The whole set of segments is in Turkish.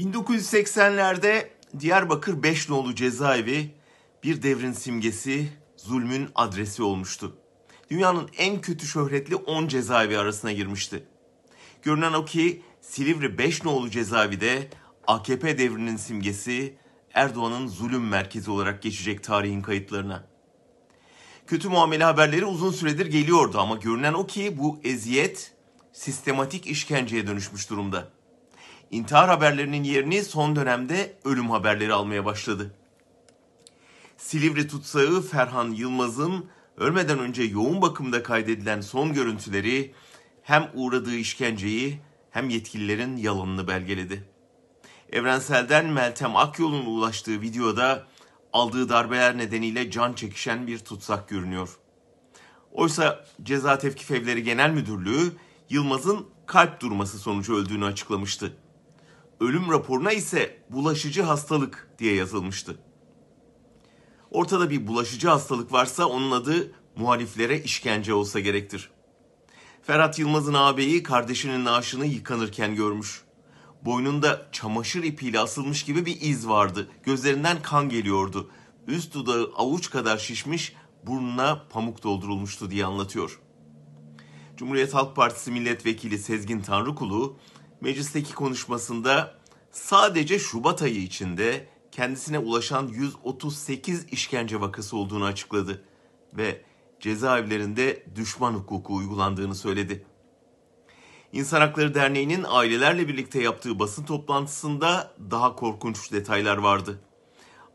1980'lerde Diyarbakır Beşnolu cezaevi bir devrin simgesi, zulmün adresi olmuştu. Dünyanın en kötü şöhretli 10 cezaevi arasına girmişti. Görünen o ki Silivri Beşnolu cezaevi de AKP devrinin simgesi, Erdoğan'ın zulüm merkezi olarak geçecek tarihin kayıtlarına. Kötü muamele haberleri uzun süredir geliyordu ama görünen o ki bu eziyet sistematik işkenceye dönüşmüş durumda. İntihar haberlerinin yerini son dönemde ölüm haberleri almaya başladı. Silivri tutsağı Ferhan Yılmaz'ın ölmeden önce yoğun bakımda kaydedilen son görüntüleri hem uğradığı işkenceyi hem yetkililerin yalanını belgeledi. Evrensel'den Meltem Akyol'un ulaştığı videoda aldığı darbeler nedeniyle can çekişen bir tutsak görünüyor. Oysa Ceza Tevkif Evleri Genel Müdürlüğü Yılmaz'ın kalp durması sonucu öldüğünü açıklamıştı. Ölüm raporuna ise bulaşıcı hastalık diye yazılmıştı. Ortada bir bulaşıcı hastalık varsa onun adı muhaliflere işkence olsa gerektir. Ferhat Yılmaz'ın ağabeyi kardeşinin naaşını yıkanırken görmüş. Boynunda çamaşır ipiyle asılmış gibi bir iz vardı. Gözlerinden kan geliyordu. Üst dudağı avuç kadar şişmiş, burnuna pamuk doldurulmuştu diye anlatıyor. Cumhuriyet Halk Partisi Milletvekili Sezgin Tanrıkulu, meclisteki konuşmasında sadece Şubat ayı içinde kendisine ulaşan 138 işkence vakası olduğunu açıkladı ve cezaevlerinde düşman hukuku uygulandığını söyledi. İnsan Hakları Derneği'nin ailelerle birlikte yaptığı basın toplantısında daha korkunç detaylar vardı.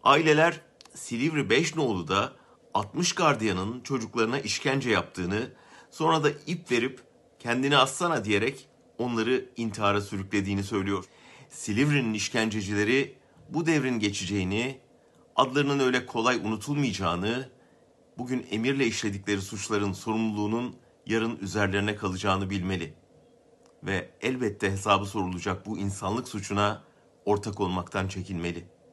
Aileler Silivri Beşnoğlu'da 60 gardiyanın çocuklarına işkence yaptığını, sonra da ip verip kendini assana diyerek onları intihara sürüklediğini söylüyor. Silivri'nin işkencecileri bu devrin geçeceğini, adlarının öyle kolay unutulmayacağını, bugün emirle işledikleri suçların sorumluluğunun yarın üzerlerine kalacağını bilmeli. Ve elbette hesabı sorulacak bu insanlık suçuna ortak olmaktan çekinmeli.''